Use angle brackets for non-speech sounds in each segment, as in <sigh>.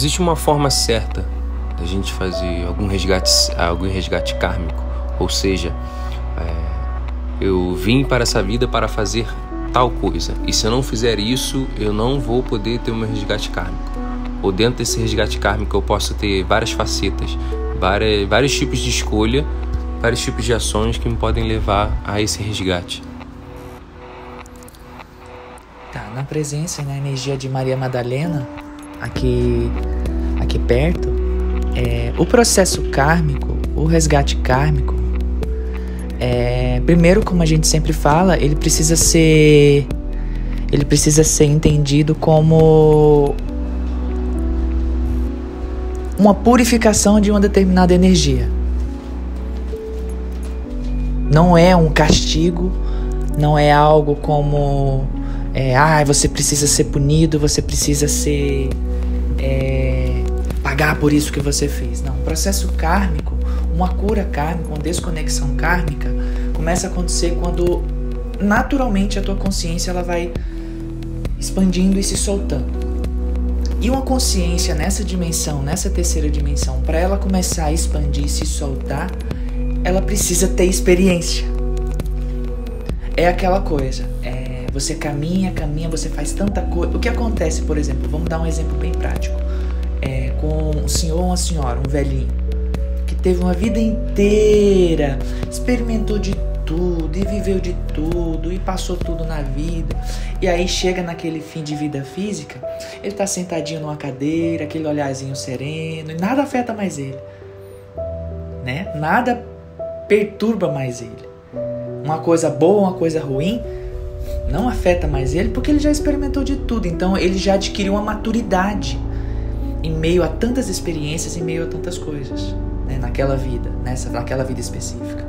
existe uma forma certa da gente fazer algum resgate, algum resgate kármico, ou seja, é, eu vim para essa vida para fazer tal coisa, e se eu não fizer isso, eu não vou poder ter o meu resgate kármico. Ou dentro desse resgate kármico eu posso ter várias facetas, várias, vários tipos de escolha, vários tipos de ações que me podem levar a esse resgate. Tá, na presença e na energia de Maria Madalena, aqui, aqui perto, é, o processo kármico, o resgate kármico, é, primeiro, como a gente sempre fala, ele precisa ser ele precisa ser entendido como uma purificação de uma determinada energia. Não é um castigo, não é algo como é, ah, você precisa ser punido, você precisa ser é, pagar por isso que você fez. Não, o processo kármico, uma cura kármica, uma desconexão kármica, começa a acontecer quando naturalmente a tua consciência ela vai expandindo e se soltando. E uma consciência nessa dimensão, nessa terceira dimensão, para ela começar a expandir e se soltar, ela precisa ter experiência. É aquela coisa, é, você caminha, caminha, você faz tanta coisa. O que acontece, por exemplo, vamos dar um exemplo bem prático, um senhor ou uma senhora, um velhinho, que teve uma vida inteira, experimentou de tudo e viveu de tudo e passou tudo na vida. E aí chega naquele fim de vida física, ele tá sentadinho numa cadeira, aquele olharzinho sereno, e nada afeta mais ele. Né? Nada perturba mais ele. Uma coisa boa, uma coisa ruim, não afeta mais ele porque ele já experimentou de tudo. Então ele já adquiriu uma maturidade em meio a tantas experiências, em meio a tantas coisas, né? naquela vida, nessa, naquela vida específica.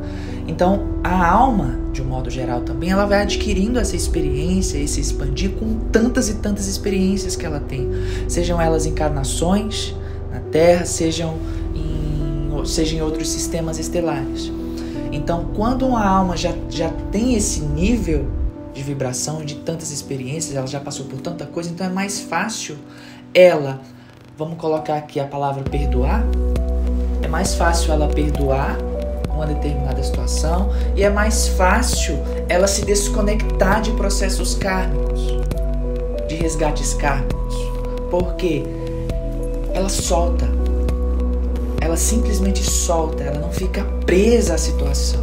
Então, a alma, de um modo geral também, ela vai adquirindo essa experiência, esse expandir com tantas e tantas experiências que ela tem. Sejam elas encarnações na Terra, sejam em, seja em outros sistemas estelares. Então, quando uma alma já, já tem esse nível de vibração, de tantas experiências, ela já passou por tanta coisa, então é mais fácil ela, vamos colocar aqui a palavra perdoar, é mais fácil ela perdoar uma determinada situação e é mais fácil ela se desconectar de processos kármicos, de resgates kármicos. Porque ela solta, ela simplesmente solta, ela não fica presa à situação.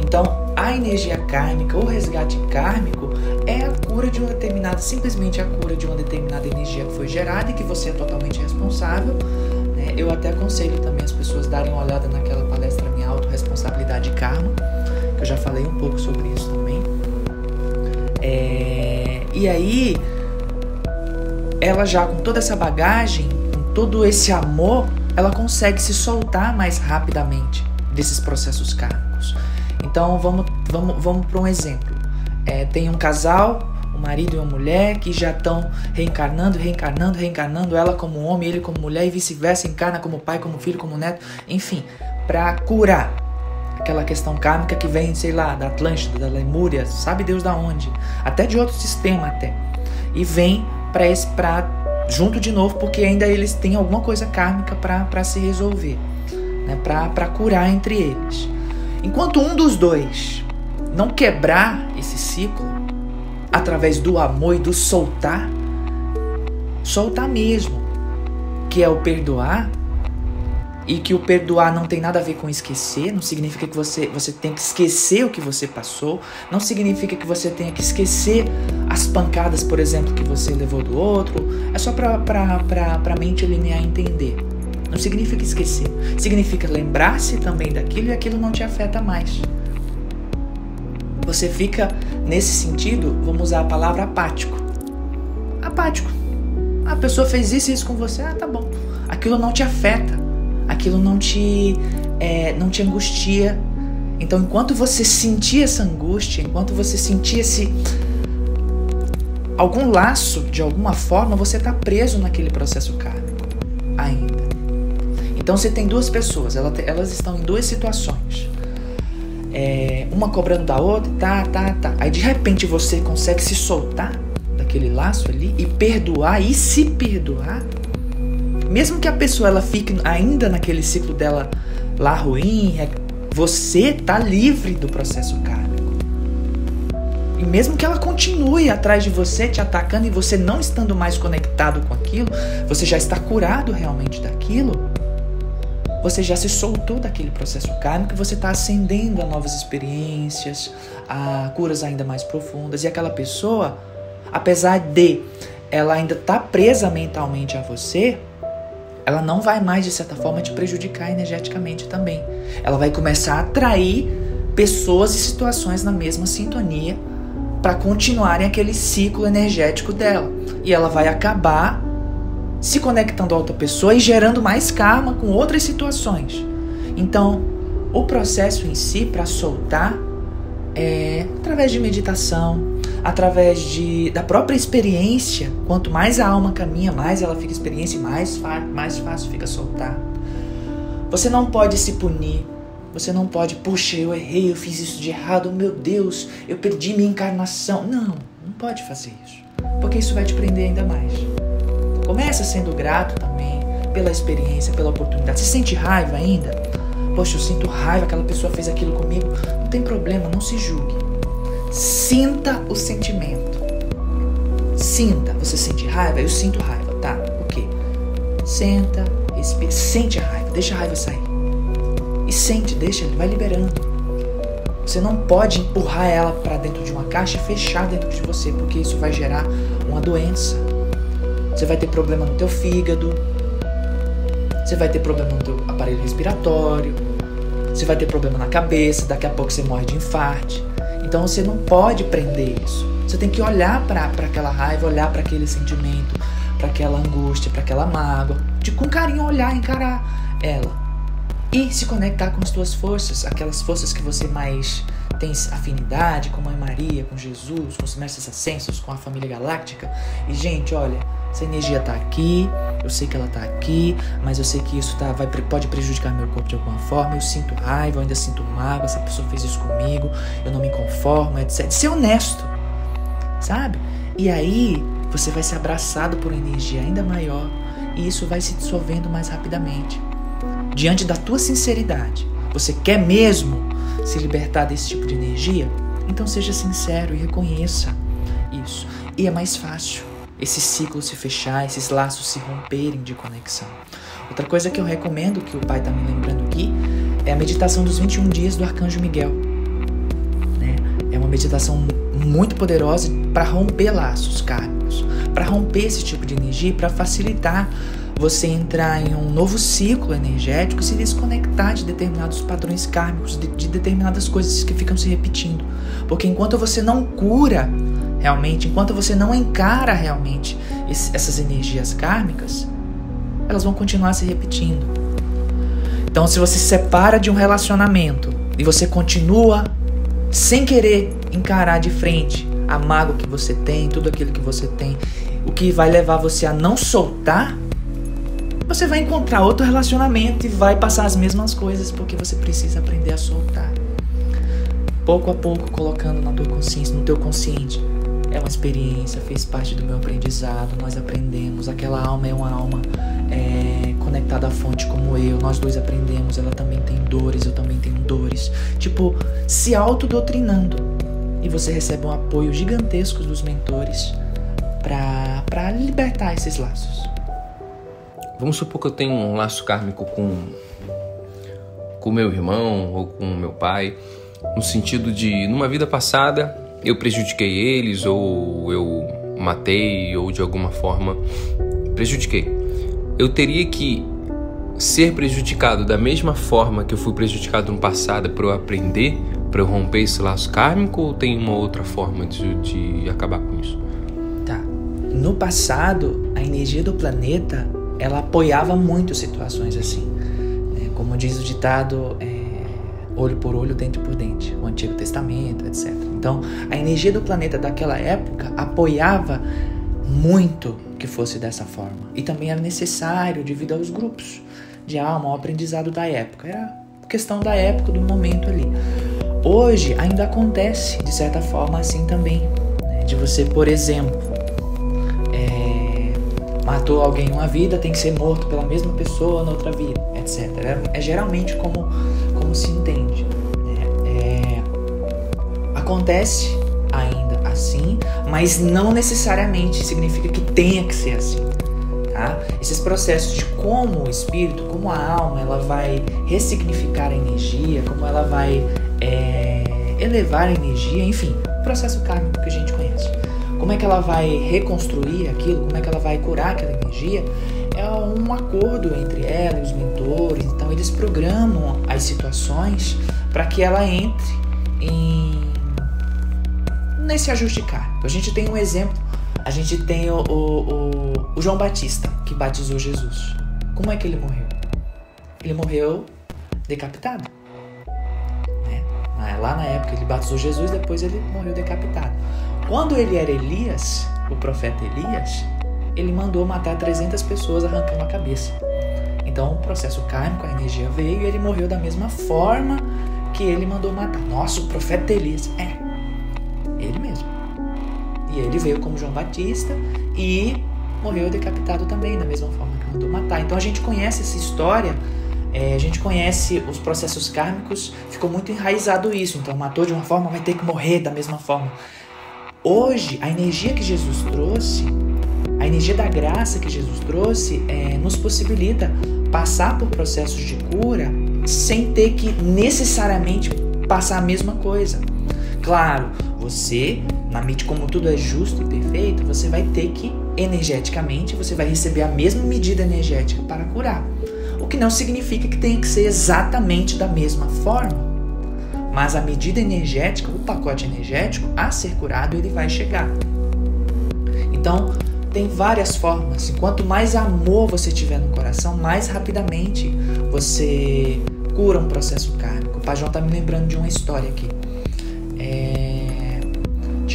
Então, a energia kármica, o resgate kármico, cura de uma determinada, simplesmente a cura de uma determinada energia que foi gerada e que você é totalmente responsável. Né? Eu até aconselho também as pessoas darem uma olhada naquela palestra minha autorresponsabilidade e karma, que eu já falei um pouco sobre isso também. É, e aí, ela já com toda essa bagagem, com todo esse amor, ela consegue se soltar mais rapidamente desses processos kármicos. Então vamos, vamos, vamos para um exemplo. É, tem um casal, marido e uma mulher, que já estão reencarnando, reencarnando, reencarnando, ela como homem, ele como mulher e vice-versa, encarna como pai, como filho, como neto, enfim, para curar aquela questão kármica que vem, sei lá, da Atlântida, da Lemúria, sabe Deus da onde, até de outro sistema até. E vem para esse pra junto de novo porque ainda eles têm alguma coisa kármica para se resolver, né? Para curar entre eles. Enquanto um dos dois não quebrar esse ciclo através do amor e do soltar, soltar mesmo, que é o perdoar, e que o perdoar não tem nada a ver com esquecer, não significa que você, você tem que esquecer o que você passou, não significa que você tenha que esquecer as pancadas, por exemplo, que você levou do outro, é só para a mente linear entender. Não significa esquecer, significa lembrar-se também daquilo e aquilo não te afeta mais. Você fica, nesse sentido, vamos usar a palavra apático. Apático. A pessoa fez isso e isso com você, ah, tá bom. Aquilo não te afeta aquilo não te, é, não te angustia. Então, enquanto você sentia essa angústia, enquanto você sentia esse algum laço de alguma forma, você está preso naquele processo kármico ainda. Então, você tem duas pessoas, elas estão em duas situações. É, uma cobrando da outra, tá, tá, tá. Aí de repente você consegue se soltar daquele laço ali e perdoar e se perdoar Mesmo que a pessoa ela fique ainda naquele ciclo dela lá ruim, é, você tá livre do processo kármico. E mesmo que ela continue atrás de você, te atacando e você não estando mais conectado com aquilo, você já está curado realmente daquilo. Você já se soltou daquele processo kármico você está ascendendo a novas experiências, a curas ainda mais profundas. E aquela pessoa, apesar de ela ainda estar tá presa mentalmente a você, ela não vai mais, de certa forma, te prejudicar energeticamente também. Ela vai começar a atrair pessoas e situações na mesma sintonia para continuarem aquele ciclo energético dela. E ela vai acabar se conectando a outra pessoa e gerando mais karma com outras situações. Então, o processo em si para soltar é através de meditação, através de, da própria experiência. Quanto mais a alma caminha, mais ela fica experiência e mais, mais fácil fica soltar. Você não pode se punir. Você não pode, puxa, eu errei, eu fiz isso de errado, meu Deus, eu perdi minha encarnação. Não, não pode fazer isso. Porque isso vai te prender ainda mais. Começa sendo grato também pela experiência, pela oportunidade. Você sente raiva ainda? Poxa, eu sinto raiva, aquela pessoa fez aquilo comigo. Não tem problema, não se julgue. Sinta o sentimento. Sinta. Você sente raiva? Eu sinto raiva, tá? O quê? Senta, respira, sente a raiva, deixa a raiva sair. E sente, deixa, vai liberando. Você não pode empurrar ela para dentro de uma caixa e fechar dentro de você, porque isso vai gerar uma doença. Você vai ter problema no teu fígado. Você vai ter problema no teu aparelho respiratório. Você vai ter problema na cabeça, daqui a pouco você morre de infarte. Então você não pode prender isso. Você tem que olhar para aquela raiva, olhar para aquele sentimento, para aquela angústia, para aquela mágoa, de com carinho olhar, encarar ela e se conectar com as tuas forças, aquelas forças que você mais tem afinidade, com Mãe Maria, com Jesus, com os mestres ascensos, com a família galáctica. E gente, olha, essa energia tá aqui, eu sei que ela tá aqui, mas eu sei que isso tá, vai, pode prejudicar meu corpo de alguma forma. Eu sinto raiva, eu ainda sinto mágoa, essa pessoa fez isso comigo, eu não me conformo, etc. Ser honesto, sabe? E aí você vai ser abraçado por uma energia ainda maior e isso vai se dissolvendo mais rapidamente. Diante da tua sinceridade, você quer mesmo se libertar desse tipo de energia? Então seja sincero e reconheça isso. E é mais fácil esse ciclo se fechar, esses laços se romperem de conexão. Outra coisa que eu recomendo, que o pai está me lembrando aqui, é a meditação dos 21 dias do Arcanjo Miguel. Né? É uma meditação muito poderosa para romper laços kármicos, para romper esse tipo de energia para facilitar você entrar em um novo ciclo energético e se desconectar de determinados padrões kármicos, de, de determinadas coisas que ficam se repetindo. Porque enquanto você não cura realmente, enquanto você não encara realmente esse, essas energias kármicas, elas vão continuar se repetindo. Então, se você se separa de um relacionamento e você continua sem querer encarar de frente a mágoa que você tem, tudo aquilo que você tem, o que vai levar você a não soltar, você vai encontrar outro relacionamento e vai passar as mesmas coisas porque você precisa aprender a soltar. Pouco a pouco colocando na tua consciência, no teu consciente, é uma experiência, fez parte do meu aprendizado, nós aprendemos. Aquela alma é uma alma é, conectada à fonte como eu, nós dois aprendemos. Ela também tem dores, eu também tenho dores. Tipo, se autodotrinando. E você recebe um apoio gigantesco dos mentores para libertar esses laços. Vamos supor que eu tenho um laço kármico com com meu irmão ou com meu pai, no sentido de numa vida passada eu prejudiquei eles ou eu matei ou de alguma forma prejudiquei. Eu teria que ser prejudicado da mesma forma que eu fui prejudicado no passado para eu aprender, para eu romper esse laço kármico ou tem uma outra forma de, de acabar com isso? Tá. No passado, a energia do planeta ela apoiava muito situações assim. É, como diz o ditado, é, olho por olho, dente por dente, o Antigo Testamento, etc. Então, a energia do planeta daquela época apoiava muito que fosse dessa forma. E também era necessário devido aos grupos de alma, ao aprendizado da época. Era questão da época, do momento ali. Hoje ainda acontece, de certa forma, assim também. Né? De você, por exemplo, é, matou alguém uma vida, tem que ser morto pela mesma pessoa na outra vida, etc. É, é geralmente como, como se entende. Acontece ainda assim, mas não necessariamente significa que tenha que ser assim. Tá? Esses processos de como o espírito, como a alma, ela vai ressignificar a energia, como ela vai é, elevar a energia, enfim, o processo kármico que a gente conhece. Como é que ela vai reconstruir aquilo, como é que ela vai curar aquela energia, é um acordo entre ela e os mentores. Então, eles programam as situações para que ela entre em nesse ajuste kármico. A gente tem um exemplo, a gente tem o, o, o, o João Batista, que batizou Jesus. Como é que ele morreu? Ele morreu decapitado. Né? Lá na época ele batizou Jesus, depois ele morreu decapitado. Quando ele era Elias, o profeta Elias, ele mandou matar 300 pessoas arrancando a cabeça. Então o processo kármico, a energia veio e ele morreu da mesma forma que ele mandou matar. Nossa, o profeta Elias. É, ele mesmo. E ele veio como João Batista e morreu decapitado também, da mesma forma que mandou matar. Então a gente conhece essa história, é, a gente conhece os processos kármicos, ficou muito enraizado isso. Então matou de uma forma, vai ter que morrer da mesma forma. Hoje, a energia que Jesus trouxe, a energia da graça que Jesus trouxe, é, nos possibilita passar por processos de cura sem ter que necessariamente passar a mesma coisa. Claro, você, na mente como tudo é justo e perfeito, você vai ter que energeticamente, você vai receber a mesma medida energética para curar. O que não significa que tenha que ser exatamente da mesma forma. Mas a medida energética, o pacote energético a ser curado, ele vai chegar. Então, tem várias formas. Quanto mais amor você tiver no coração, mais rapidamente você cura um processo kármico. O Pajão tá me lembrando de uma história aqui.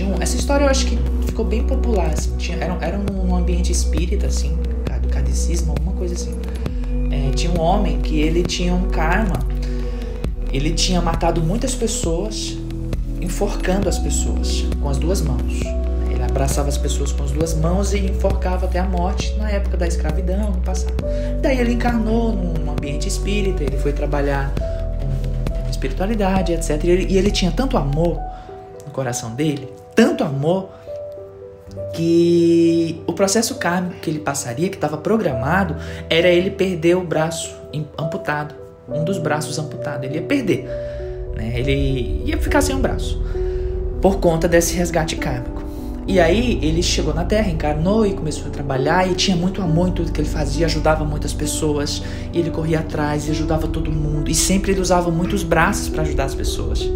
É... Tinha um... Essa história eu acho que ficou bem popular. Assim. Tinha... Era, era num ambiente espírita, assim, do cadecismo, alguma coisa assim. É... Tinha um homem que ele tinha um karma ele tinha matado muitas pessoas, enforcando as pessoas com as duas mãos. Ele abraçava as pessoas com as duas mãos e enforcava até a morte na época da escravidão, no passado. Daí ele encarnou num ambiente espírita, ele foi trabalhar com espiritualidade, etc. E ele, e ele tinha tanto amor no coração dele, tanto amor, que o processo kármico que ele passaria, que estava programado, era ele perder o braço amputado um dos braços amputado. Ele ia perder. Né? Ele ia ficar sem um braço. Por conta desse resgate kármico. E aí ele chegou na Terra, encarnou e começou a trabalhar e tinha muito amor em tudo que ele fazia, ajudava muitas pessoas, e ele corria atrás e ajudava todo mundo. E sempre ele usava muitos braços para ajudar as pessoas.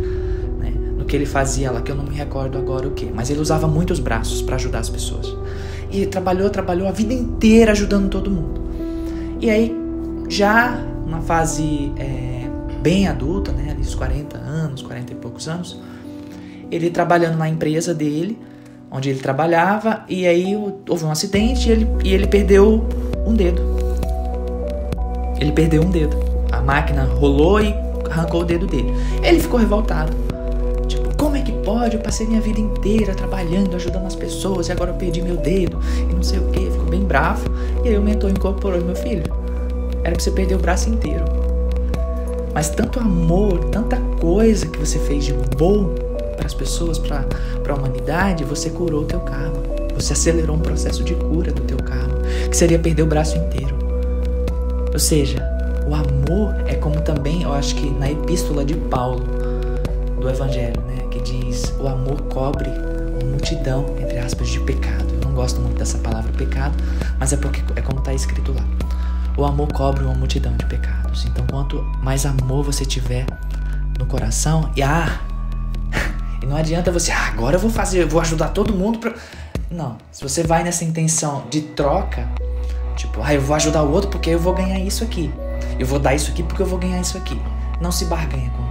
Que ele fazia lá, que eu não me recordo agora o que, mas ele usava muitos braços para ajudar as pessoas. E trabalhou, trabalhou a vida inteira ajudando todo mundo. E aí, já uma fase é, bem adulta, né, ali 40 anos, 40 e poucos anos, ele trabalhando na empresa dele, onde ele trabalhava, e aí houve um acidente e ele, e ele perdeu um dedo. Ele perdeu um dedo. A máquina rolou e arrancou o dedo dele. Ele ficou revoltado. Como é que pode? Eu passei minha vida inteira trabalhando, ajudando as pessoas e agora eu perdi meu dedo e não sei o que. Ficou bem bravo. E aí o mentor incorporou meu filho era pra você perder o braço inteiro. Mas tanto amor, tanta coisa que você fez de bom para as pessoas, para a humanidade, você curou o teu karma. Você acelerou um processo de cura do teu karma, que seria perder o braço inteiro. Ou seja, o amor é como também, eu acho que na epístola de Paulo, do Evangelho, o amor cobre uma multidão, entre aspas, de pecado. Eu não gosto muito dessa palavra pecado, mas é porque é como está escrito lá. O amor cobre uma multidão de pecados. Então, quanto mais amor você tiver no coração, e ah, <laughs> e não adianta você, ah, agora eu vou fazer, eu vou ajudar todo mundo pra... Não, se você vai nessa intenção de troca, tipo, ah, eu vou ajudar o outro porque eu vou ganhar isso aqui. Eu vou dar isso aqui porque eu vou ganhar isso aqui. Não se barganha com.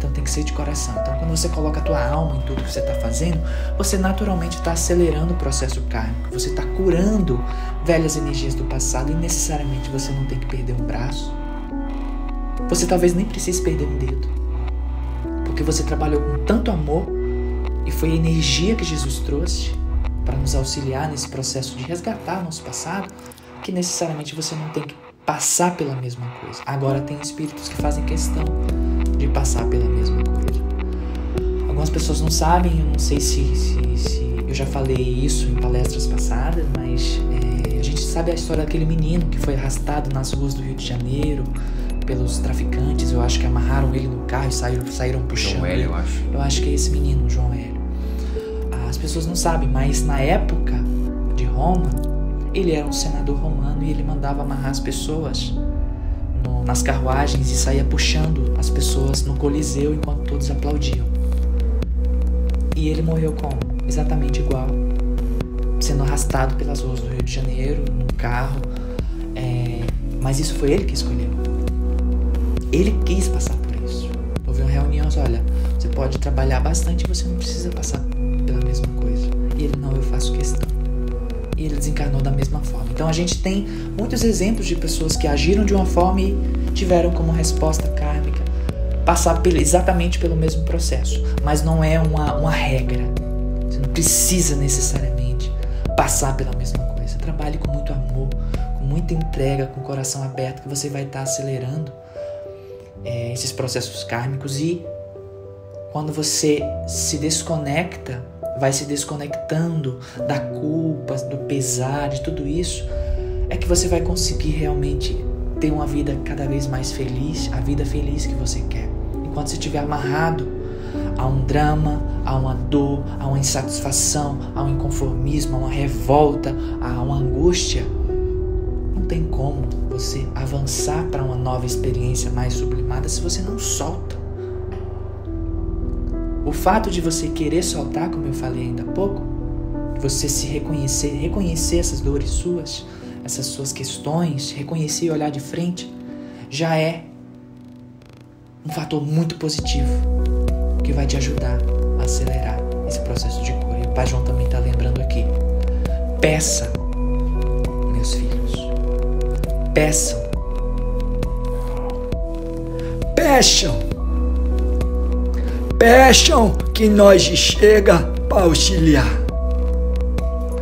Então tem que ser de coração. Então quando você coloca a tua alma em tudo que você está fazendo, você naturalmente está acelerando o processo kármico. Você está curando velhas energias do passado e necessariamente você não tem que perder um braço. Você talvez nem precise perder um dedo. Porque você trabalhou com tanto amor e foi a energia que Jesus trouxe para nos auxiliar nesse processo de resgatar nosso passado, que necessariamente você não tem que passar pela mesma coisa. Agora tem espíritos que fazem questão de passar pela mesma coisa. Algumas pessoas não sabem, eu não sei se, se, se eu já falei isso em palestras passadas, mas é, a gente sabe a história daquele menino que foi arrastado nas ruas do Rio de Janeiro pelos traficantes. Eu acho que amarraram ele no carro e saíram, saíram puxando. João Hélio, eu acho. Eu acho que é esse menino, João Hélio. As pessoas não sabem, mas na época de Roma, ele era um senador romano e ele mandava amarrar as pessoas no, nas carruagens e saía puxando as pessoas no Coliseu enquanto todos aplaudiam. E ele morreu como? Exatamente igual. Sendo arrastado pelas ruas do Rio de Janeiro, num carro. É, mas isso foi ele que escolheu. Ele quis passar por isso. Houve uma reunião, olha, você pode trabalhar bastante você não precisa passar pela mesma coisa. E ele, não, eu faço questão. E ele desencarnou da mesma forma. Então a gente tem muitos exemplos de pessoas que agiram de uma forma e tiveram como resposta kármica passar exatamente pelo mesmo processo. Mas não é uma, uma regra. Você não precisa necessariamente passar pela mesma coisa. Trabalhe com muito amor, com muita entrega, com o coração aberto, que você vai estar acelerando é, esses processos kármicos e quando você se desconecta, vai se desconectando da culpa, do pesar, de tudo isso, é que você vai conseguir realmente ter uma vida cada vez mais feliz, a vida feliz que você quer. Enquanto você estiver amarrado a um drama, a uma dor, a uma insatisfação, a um inconformismo, a uma revolta, a uma angústia, não tem como você avançar para uma nova experiência mais sublimada se você não solta. O fato de você querer soltar, como eu falei ainda há pouco, você se reconhecer, reconhecer essas dores suas, essas suas questões, reconhecer e olhar de frente, já é um fator muito positivo que vai te ajudar a acelerar esse processo de cura. E o Pai João também está lembrando aqui. Peça, meus filhos. Peçam. Peçam. Peçam que nós chega para auxiliar.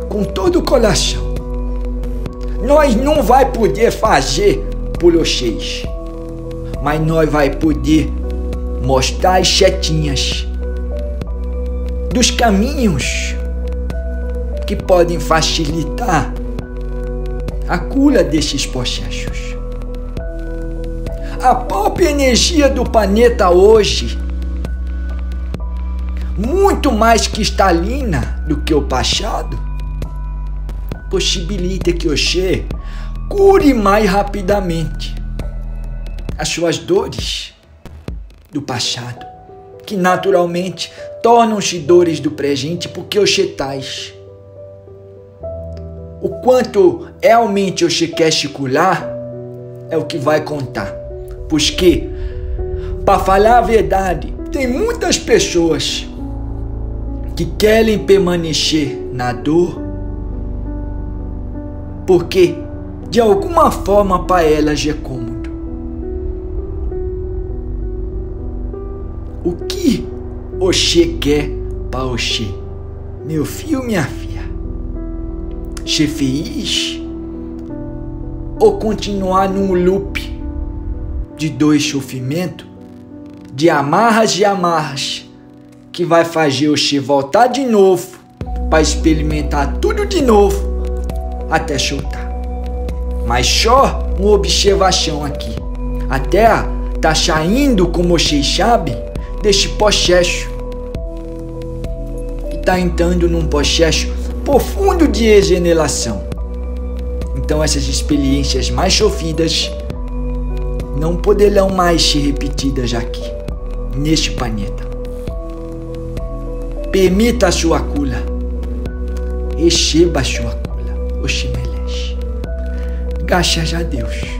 Com todo o coração. Nós não vai poder fazer por vocês. Mas nós vai poder mostrar as setinhas dos caminhos que podem facilitar a cura desses processos. A própria energia do planeta hoje, muito mais cristalina do que o passado, possibilita que o Xê cure mais rapidamente as suas dores do passado, que naturalmente tornam-se dores do presente porque os chetais o quanto realmente o quer circular é o que vai contar. Porque, para falar a verdade, tem muitas pessoas que querem permanecer na dor porque de alguma forma para elas é cômodo. O que Oxê quer para Oxê? Meu filho, minha filha ser feliz ou continuar num loop de dois sofrimentos, de amarras e amarras, que vai fazer você voltar de novo para experimentar tudo de novo até chutar. Mas só uma observação aqui. A Terra tá saindo, como vocês sabem, desse processo. E tá entrando num processo profundo de regeneração. Então essas experiências mais sofridas não poderão mais ser repetidas aqui, neste planeta. Permita a sua cura. Receba a sua cura. Oximeleche. Graças a Deus.